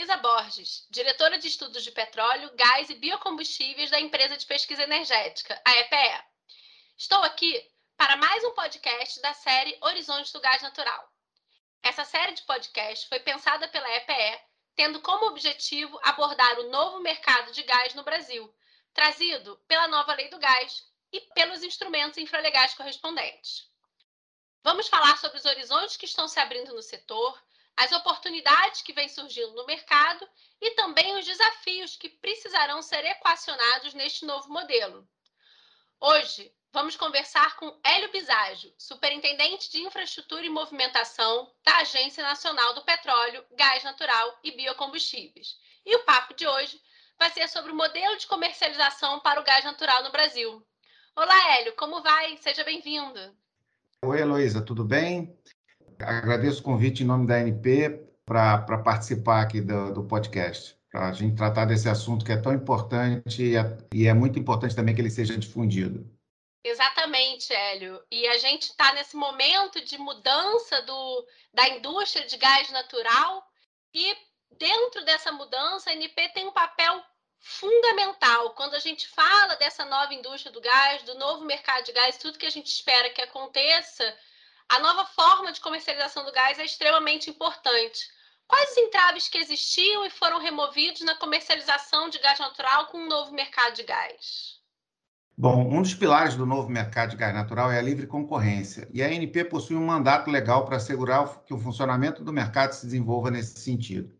Heloísa Borges, diretora de estudos de petróleo, gás e biocombustíveis da empresa de pesquisa energética, a EPE. Estou aqui para mais um podcast da série Horizontes do Gás Natural. Essa série de podcast foi pensada pela EPE, tendo como objetivo abordar o novo mercado de gás no Brasil, trazido pela nova Lei do Gás e pelos instrumentos infralegais correspondentes. Vamos falar sobre os horizontes que estão se abrindo no setor, as oportunidades que vêm surgindo no mercado e também os desafios que precisarão ser equacionados neste novo modelo. Hoje, vamos conversar com Hélio Biságio, superintendente de infraestrutura e movimentação da Agência Nacional do Petróleo, Gás Natural e Biocombustíveis. E o papo de hoje vai ser sobre o modelo de comercialização para o gás natural no Brasil. Olá, Hélio, como vai? Seja bem-vindo. Oi, Heloísa, tudo bem? Agradeço o convite em nome da ANP para participar aqui do, do podcast, para a gente tratar desse assunto que é tão importante e é, e é muito importante também que ele seja difundido. Exatamente, Hélio. E a gente está nesse momento de mudança do, da indústria de gás natural e dentro dessa mudança a ANP tem um papel fundamental. Quando a gente fala dessa nova indústria do gás, do novo mercado de gás, tudo que a gente espera que aconteça a nova forma de comercialização do gás é extremamente importante. Quais os entraves que existiam e foram removidos na comercialização de gás natural com o novo mercado de gás? Bom, um dos pilares do novo mercado de gás natural é a livre concorrência, e a ANP possui um mandato legal para assegurar que o funcionamento do mercado se desenvolva nesse sentido.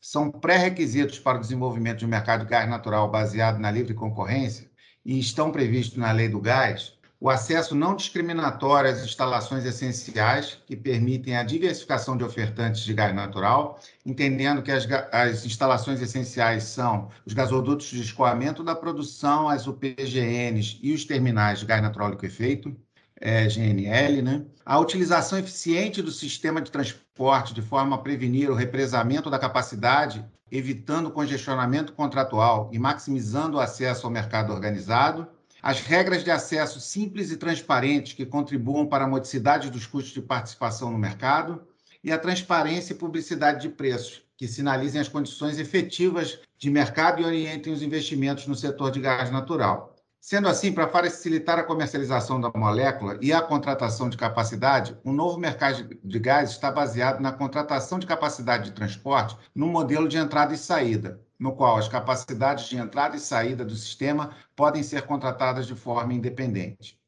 São pré-requisitos para o desenvolvimento de um mercado de gás natural baseado na livre concorrência e estão previstos na Lei do Gás o acesso não discriminatório às instalações essenciais que permitem a diversificação de ofertantes de gás natural, entendendo que as, as instalações essenciais são os gasodutos de escoamento da produção, as UPGNs e os terminais de gás natural liquefeito, é, GNL, né? A utilização eficiente do sistema de transporte de forma a prevenir o represamento da capacidade, evitando congestionamento contratual e maximizando o acesso ao mercado organizado as regras de acesso simples e transparentes que contribuam para a modicidade dos custos de participação no mercado e a transparência e publicidade de preços, que sinalizem as condições efetivas de mercado e orientem os investimentos no setor de gás natural. Sendo assim, para facilitar a comercialização da molécula e a contratação de capacidade, o novo mercado de gás está baseado na contratação de capacidade de transporte no modelo de entrada e saída, no qual as capacidades de entrada e saída do sistema podem ser contratadas de forma independente.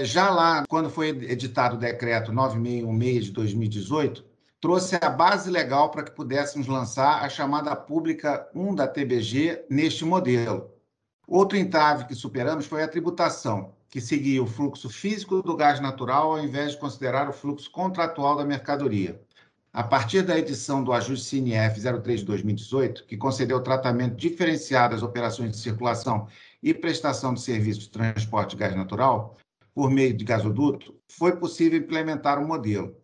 Já lá, quando foi editado o decreto 9616 de 2018, trouxe a base legal para que pudéssemos lançar a chamada pública 1 da TBG neste modelo. Outro entrave que superamos foi a tributação, que seguia o fluxo físico do gás natural ao invés de considerar o fluxo contratual da mercadoria. A partir da edição do ajuste CNF 03 de 2018, que concedeu tratamento diferenciado às operações de circulação e prestação de serviços de transporte de gás natural, por meio de gasoduto, foi possível implementar o um modelo.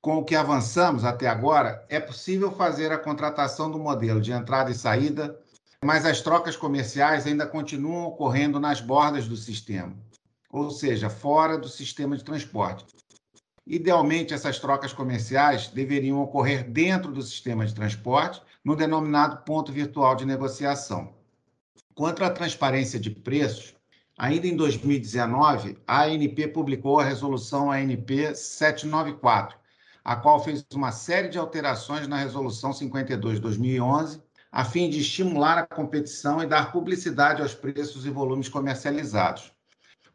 Com o que avançamos até agora, é possível fazer a contratação do modelo de entrada e saída, mas as trocas comerciais ainda continuam ocorrendo nas bordas do sistema, ou seja, fora do sistema de transporte, Idealmente, essas trocas comerciais deveriam ocorrer dentro do sistema de transporte, no denominado ponto virtual de negociação. Quanto à transparência de preços, ainda em 2019, a ANP publicou a resolução ANP 794, a qual fez uma série de alterações na resolução 52 de 2011, a fim de estimular a competição e dar publicidade aos preços e volumes comercializados.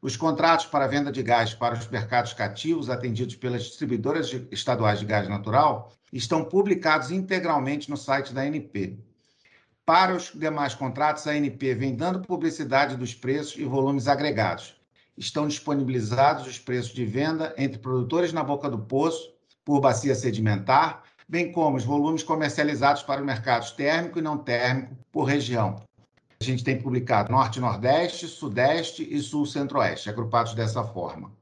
Os contratos para venda de gás para os mercados cativos atendidos pelas distribuidoras estaduais de gás natural estão publicados integralmente no site da ANP. Para os demais contratos, a ANP vem dando publicidade dos preços e volumes agregados. Estão disponibilizados os preços de venda entre produtores na boca do poço, por bacia sedimentar, bem como os volumes comercializados para os mercados térmico e não térmico por região, a gente tem publicado Norte, Nordeste, Sudeste e Sul, Centro-Oeste, agrupados dessa forma.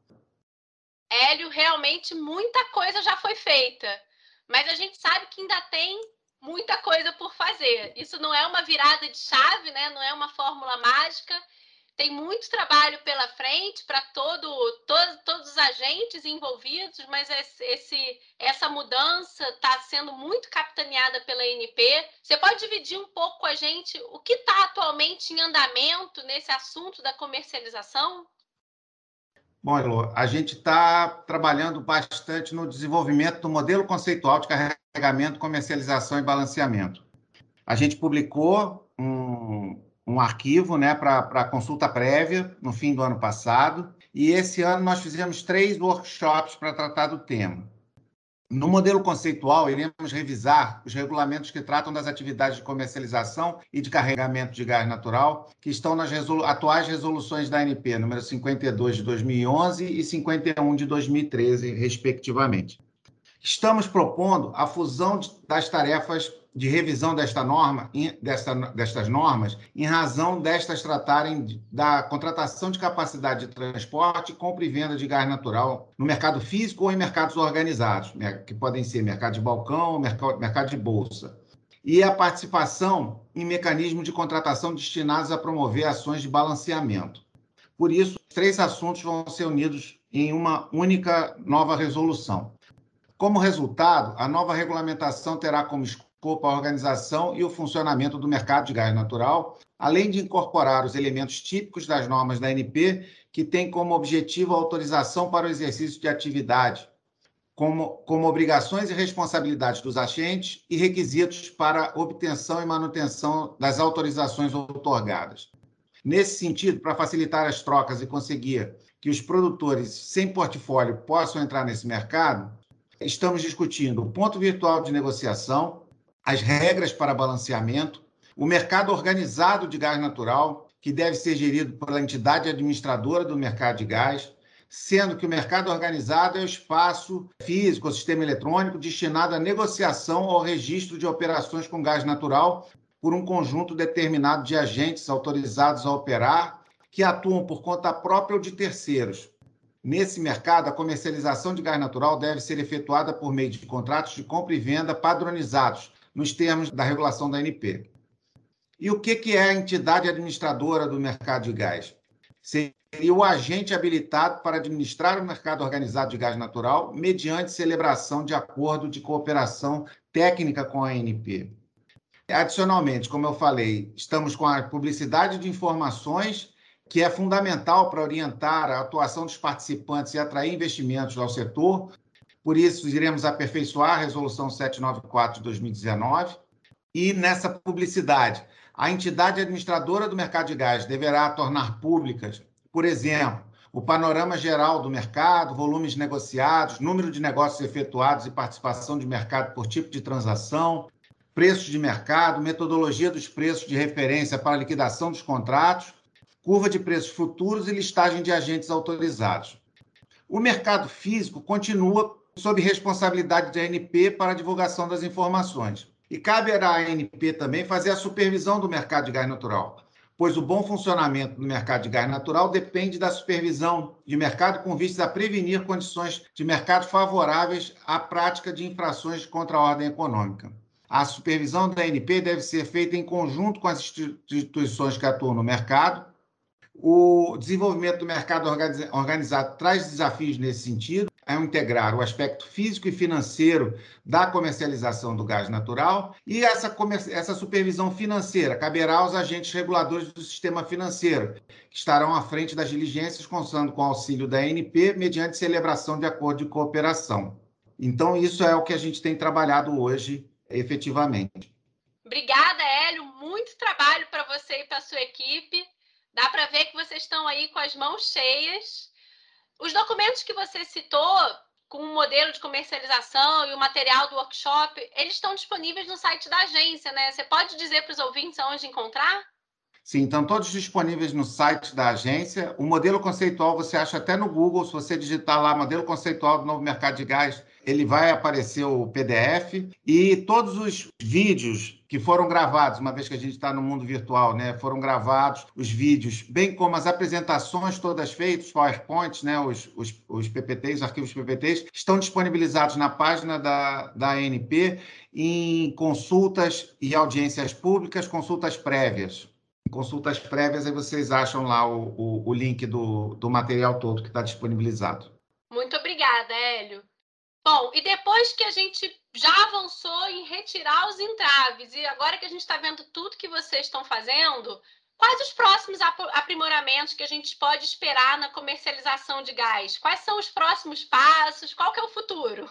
Hélio, realmente muita coisa já foi feita, mas a gente sabe que ainda tem muita coisa por fazer. Isso não é uma virada de chave, né? não é uma fórmula mágica. Tem muito trabalho pela frente para todo, todo, todos os agentes envolvidos, mas esse, essa mudança está sendo muito capitaneada pela NP. Você pode dividir um pouco com a gente o que está atualmente em andamento nesse assunto da comercialização? Bom, Elo, a gente está trabalhando bastante no desenvolvimento do modelo conceitual de carregamento, comercialização e balanceamento. A gente publicou um, um arquivo né, para consulta prévia no fim do ano passado. E esse ano nós fizemos três workshops para tratar do tema. No modelo conceitual, iremos revisar os regulamentos que tratam das atividades de comercialização e de carregamento de gás natural, que estão nas resolu atuais resoluções da ANP, número 52 de 2011 e 51 de 2013, respectivamente. Estamos propondo a fusão das tarefas de revisão desta norma, desta, destas normas, em razão destas tratarem da contratação de capacidade de transporte, compra e venda de gás natural no mercado físico ou em mercados organizados, que podem ser mercado de balcão, mercado de bolsa. E a participação em mecanismos de contratação destinados a promover ações de balanceamento. Por isso, três assuntos vão ser unidos em uma única nova resolução. Como resultado, a nova regulamentação terá como escopo a organização e o funcionamento do mercado de gás natural, além de incorporar os elementos típicos das normas da ANP, que têm como objetivo a autorização para o exercício de atividade, como, como obrigações e responsabilidades dos agentes e requisitos para obtenção e manutenção das autorizações outorgadas. Nesse sentido, para facilitar as trocas e conseguir que os produtores sem portfólio possam entrar nesse mercado, estamos discutindo o ponto virtual de negociação, as regras para balanceamento, o mercado organizado de gás natural, que deve ser gerido pela entidade administradora do mercado de gás, sendo que o mercado organizado é o espaço físico, o sistema eletrônico destinado à negociação ou registro de operações com gás natural por um conjunto determinado de agentes autorizados a operar que atuam por conta própria ou de terceiros. Nesse mercado, a comercialização de gás natural deve ser efetuada por meio de contratos de compra e venda padronizados, nos termos da regulação da ANP. E o que, é a entidade administradora do mercado de gás? Seria o agente habilitado para administrar o mercado organizado de gás natural mediante celebração de acordo de cooperação técnica com a ANP. Adicionalmente, como eu falei, estamos com a publicidade de informações, que é fundamental para orientar a atuação dos participantes e atrair investimentos ao setor, por isso, iremos aperfeiçoar a Resolução 794 de 2019 e, nessa publicidade, a entidade administradora do mercado de gás deverá tornar públicas, por exemplo, o panorama geral do mercado, volumes negociados, número de negócios efetuados e participação de mercado por tipo de transação, preços de mercado, metodologia dos preços de referência para liquidação dos contratos, curva de preços futuros e listagem de agentes autorizados. O mercado físico continua sob responsabilidade da ANP para a divulgação das informações. E cabe à ANP também fazer a supervisão do mercado de gás natural, pois o bom funcionamento do mercado de gás natural depende da supervisão de mercado com vistas a prevenir condições de mercado favoráveis à prática de infrações contra a ordem econômica. A supervisão da ANP deve ser feita em conjunto com as instituições que atuam no mercado. O desenvolvimento do mercado organizado traz desafios nesse sentido, integrar o aspecto físico e financeiro da comercialização do gás natural e essa, essa supervisão financeira caberá aos agentes reguladores do sistema financeiro, que estarão à frente das diligências, contando com auxílio da ANP, mediante celebração de acordo de cooperação. Então, isso é o que a gente tem trabalhado hoje, efetivamente. Obrigada, Hélio. Muito trabalho para você e para a sua equipe. Dá para ver que vocês estão aí com as mãos cheias os documentos que você citou, com o modelo de comercialização e o material do workshop, eles estão disponíveis no site da agência, né? Você pode dizer para os ouvintes onde encontrar? Sim, estão todos disponíveis no site da agência. O modelo conceitual você acha até no Google, se você digitar lá modelo conceitual do novo mercado de gás, ele vai aparecer o PDF e todos os vídeos que foram gravados, uma vez que a gente está no mundo virtual, né? Foram gravados os vídeos, bem como as apresentações todas feitas, PowerPoints, né? Os, os, os PPTs, os arquivos PPTs, estão disponibilizados na página da, da ANP em consultas e audiências públicas, consultas prévias. consultas prévias, aí vocês acham lá o, o, o link do, do material todo que está disponibilizado. Muito obrigada, Hélio. Bom, e depois que a gente já avançou em retirar os entraves, e agora que a gente está vendo tudo que vocês estão fazendo, quais os próximos aprimoramentos que a gente pode esperar na comercialização de gás? Quais são os próximos passos? Qual que é o futuro?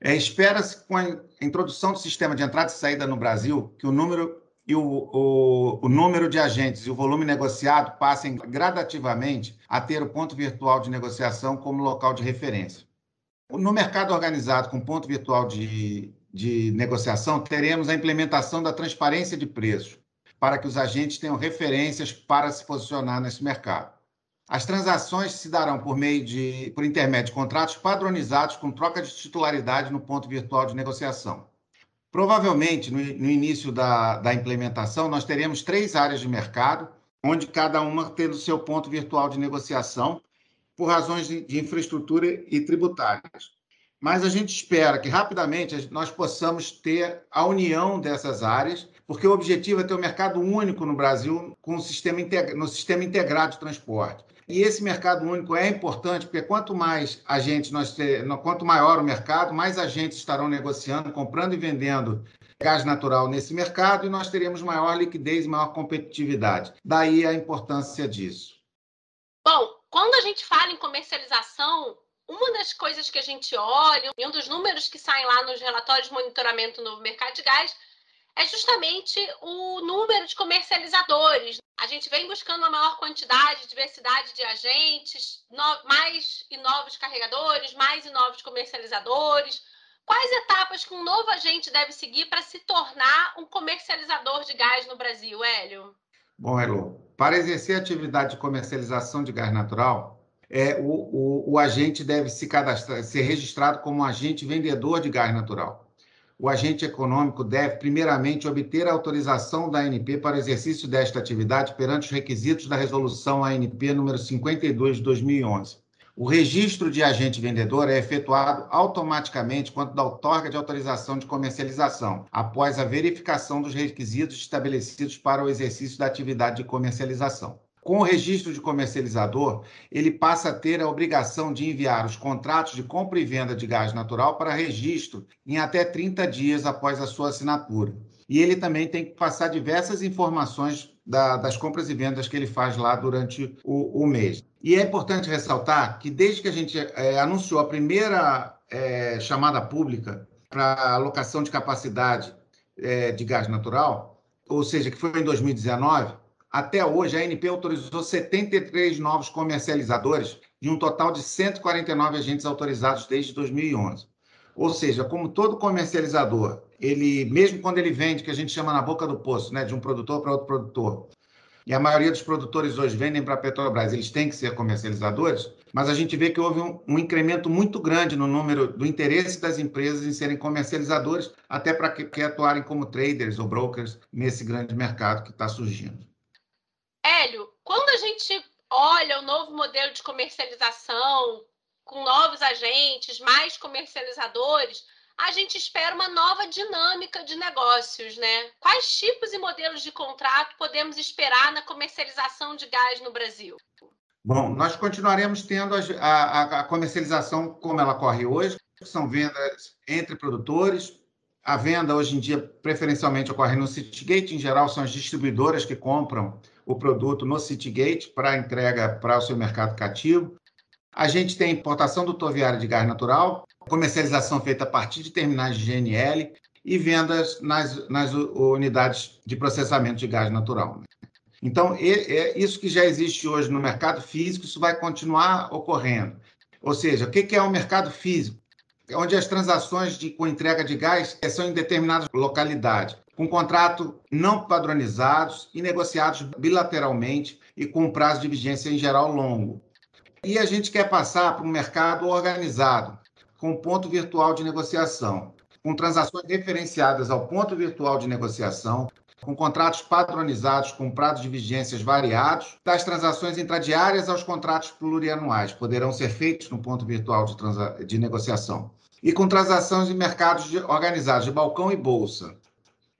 É, Espera-se, com a introdução do sistema de entrada e saída no Brasil, que o número e o, o, o, número de agentes e o volume negociado passem gradativamente a ter o ponto virtual de negociação como local de referência. No mercado organizado com ponto virtual de, de negociação, teremos a implementação da transparência de preços, para que os agentes tenham referências para se posicionar nesse mercado. As transações se darão por meio de, por intermédio de contratos padronizados com troca de titularidade no ponto virtual de negociação. Provavelmente, no, no início da, da implementação, nós teremos três áreas de mercado, onde cada uma tendo seu ponto virtual de negociação, por razões de, infraestrutura e tributárias. Mas a gente espera que rapidamente nós possamos ter a união dessas áreas, porque o objetivo é ter um mercado único no Brasil com um sistema no sistema integrado de transporte. E esse mercado único é importante porque quanto mais agentes nós ter, quanto maior o mercado, mais agentes estarão negociando, comprando e vendendo gás natural nesse mercado e nós teremos maior liquidez maior competitividade. Daí a importância disso. Bom, quando a gente fala em comercialização, uma das coisas que a gente olha, e um dos números que saem lá nos relatórios de monitoramento no mercado de gás, é justamente o número de comercializadores. A gente vem buscando uma maior quantidade, diversidade de agentes, mais e novos carregadores, mais e novos comercializadores. Quais etapas que um novo agente deve seguir para se tornar um comercializador de gás no Brasil, Hélio? Bom, Elo, para exercer a atividade de comercialização de gás natural, é, o, o, o agente deve se cadastrar, ser registrado como agente vendedor de gás natural. O agente econômico deve, primeiramente, obter a autorização da ANP para o exercício desta atividade perante os requisitos da Resolução ANP número 52 de 2011. O registro de agente vendedor é efetuado automaticamente quando da outorga de autorização de comercialização, após a verificação dos requisitos estabelecidos para o exercício da atividade de comercialização. Com o registro de comercializador, ele passa a ter a obrigação de enviar os contratos de compra e venda de gás natural para registro em até 30 dias após a sua assinatura. E ele também tem que passar diversas informações da, das compras e vendas que ele faz lá durante o, o mês. E é importante ressaltar que desde que a gente é, anunciou a primeira é, chamada pública para alocação de capacidade é, de gás natural, ou seja, que foi em 2019, até hoje a ANP autorizou 73 novos comercializadores de um total de 149 agentes autorizados desde 2011. Ou seja, como todo comercializador, ele mesmo quando ele vende, que a gente chama na boca do poço, né, de um produtor para outro produtor, e a maioria dos produtores hoje vendem para a Petrobras, eles têm que ser comercializadores, mas a gente vê que houve um, um, incremento muito grande no número do interesse das empresas em serem comercializadores, até para que, que atuarem como traders ou brokers nesse grande mercado que está surgindo. Hélio, quando a gente olha o novo modelo de comercialização, com novos agentes, mais comercializadores, a gente espera uma nova dinâmica de negócios, né? Quais tipos e modelos de contrato podemos esperar na comercialização de gás no Brasil? Bom, nós continuaremos tendo a, a, a comercialização como ela corre hoje, são vendas entre produtores. A venda hoje em dia preferencialmente ocorre no Citygate, em geral são as distribuidoras que compram o produto no Citygate para entrega para o seu mercado cativo. A gente tem importação do toviário de gás natural, comercialização feita a partir de terminais de GNL e vendas nas, nas unidades de processamento de gás natural. Então, é isso que já existe hoje no mercado físico, isso vai continuar ocorrendo. Ou seja, o que é o mercado físico? É onde as transações de, com entrega de gás são em determinadas localidades, com contrato não padronizados e negociados bilateralmente e com prazo de vigência em geral longo. E a gente quer passar para um mercado organizado, com ponto virtual de negociação, com transações referenciadas ao ponto virtual de negociação, com contratos padronizados com prazos de vigências variados, das transações intradiárias aos contratos plurianuais, poderão ser feitos no ponto virtual de, de negociação, e com transações em mercados de, organizados de balcão e bolsa.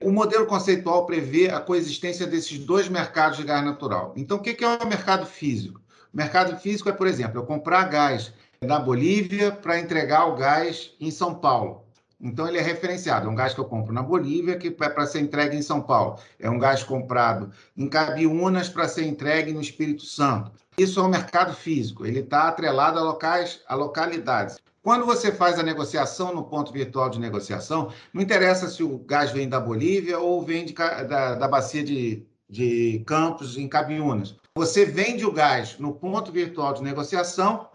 O modelo conceitual prevê a coexistência desses dois mercados de gás natural. Então, o que é o mercado físico? Mercado físico é, por exemplo, eu comprar gás da Bolívia para entregar o gás em São Paulo. Então, ele é referenciado. É um gás que eu compro na Bolívia, que é para ser entregue em São Paulo. É um gás comprado em Cabiúnas para ser entregue no Espírito Santo. Isso é um mercado físico. Ele está atrelado a locais, a localidades. Quando você faz a negociação no ponto virtual de negociação, não interessa se o gás vem da Bolívia ou vem de, da, da bacia de, de Campos, em Cabiúnas. Você vende o gás no ponto virtual de negociação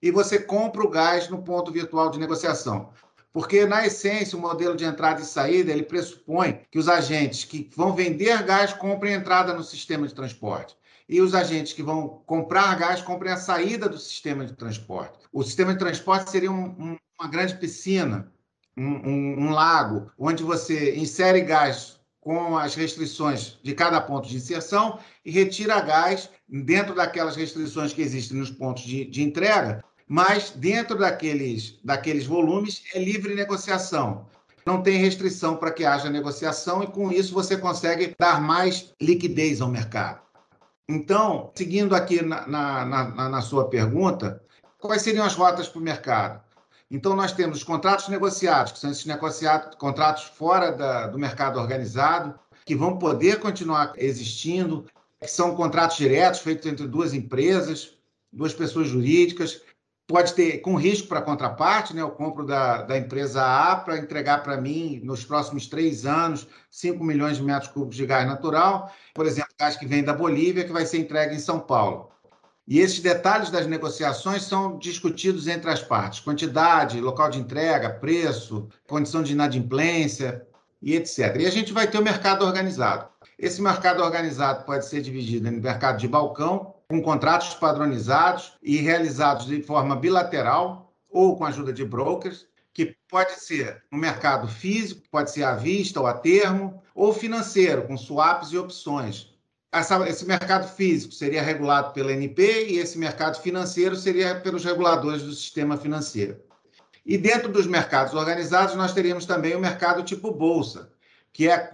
e você compra o gás no ponto virtual de negociação. Porque, na essência, o modelo de entrada e saída ele pressupõe que os agentes que vão vender gás comprem entrada no sistema de transporte e os agentes que vão comprar gás comprem a saída do sistema de transporte. O sistema de transporte seria um, um, uma grande piscina, um, um, lago, onde você insere gás com as restrições de cada ponto de inserção e retira gás dentro daquelas restrições que existem nos pontos de, de entrega, mas dentro daqueles, daqueles volumes é livre negociação não tem restrição para que haja negociação e com isso você consegue dar mais liquidez ao mercado. Então, seguindo aqui na, na, na, na sua pergunta, quais seriam as rotas para o mercado? Então, nós temos os contratos negociados, que são esses negociados, contratos fora da, do mercado organizado, que vão poder continuar existindo, que são contratos diretos feitos entre duas empresas, duas pessoas jurídicas, pode ter com risco para a contraparte, né? Eu compro da, da empresa A para entregar para mim nos próximos três anos 5 milhões de metros cúbicos de gás natural, por exemplo, gás que vem da Bolívia, que vai ser entregue em São Paulo. E esses detalhes das negociações são discutidos entre as partes: quantidade, local de entrega, preço, condição de inadimplência e etc. E a gente vai ter o mercado organizado. Esse mercado organizado pode ser dividido em mercado de balcão, com contratos padronizados e realizados de forma bilateral ou com a ajuda de brokers, que pode ser no mercado físico, pode ser à vista ou a termo, ou financeiro, com swaps e opções. Essa, esse mercado físico seria regulado pela NP e esse mercado financeiro seria pelos reguladores do sistema financeiro. E dentro dos mercados organizados, nós teríamos também o mercado tipo bolsa, que é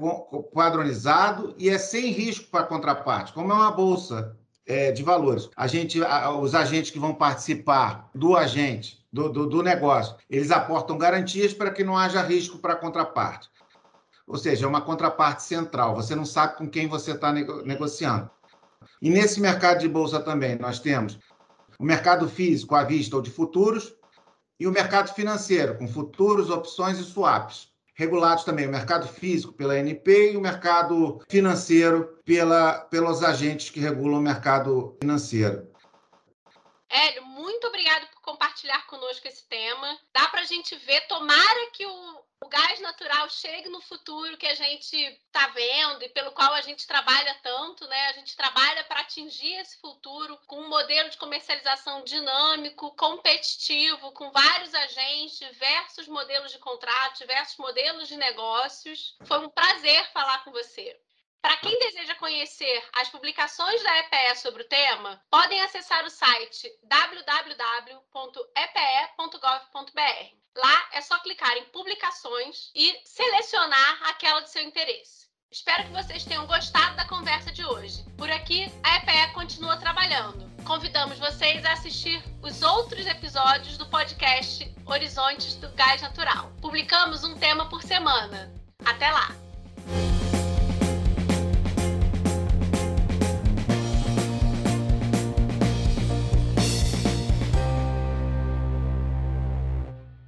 padronizado e é sem risco para a contraparte, como é uma bolsa é, de valores. A gente, os agentes que vão participar do agente, do, do, do negócio, eles aportam garantias para que não haja risco para a contraparte. Ou seja, é uma contraparte central. Você não sabe com quem você está nego negociando. E nesse mercado de bolsa também, nós temos o mercado físico à vista ou de futuros e o mercado financeiro, com futuros, opções e swaps regulados também o mercado físico pela NP e o mercado financeiro pela, pelos agentes que regulam o mercado financeiro. Hélio, muito obrigado por compartilhar conosco esse tema. Dá para a gente ver, tomara que o, o gás natural chegue no futuro que a gente está vendo e pelo qual a gente trabalha tanto, né? A gente trabalha para atingir esse futuro com um modelo de comercialização dinâmico, competitivo, com vários agentes, diversos modelos de contrato, diversos modelos de negócios. Foi um prazer falar com você. Para quem deseja conhecer as publicações da EPE sobre o tema, podem acessar o site www.epe.gov.br. Lá é só clicar em publicações e selecionar aquela de seu interesse. Espero que vocês tenham gostado da conversa de hoje. Por aqui, a EPE continua trabalhando. Convidamos vocês a assistir os outros episódios do podcast Horizontes do Gás Natural. Publicamos um tema por semana. Até lá!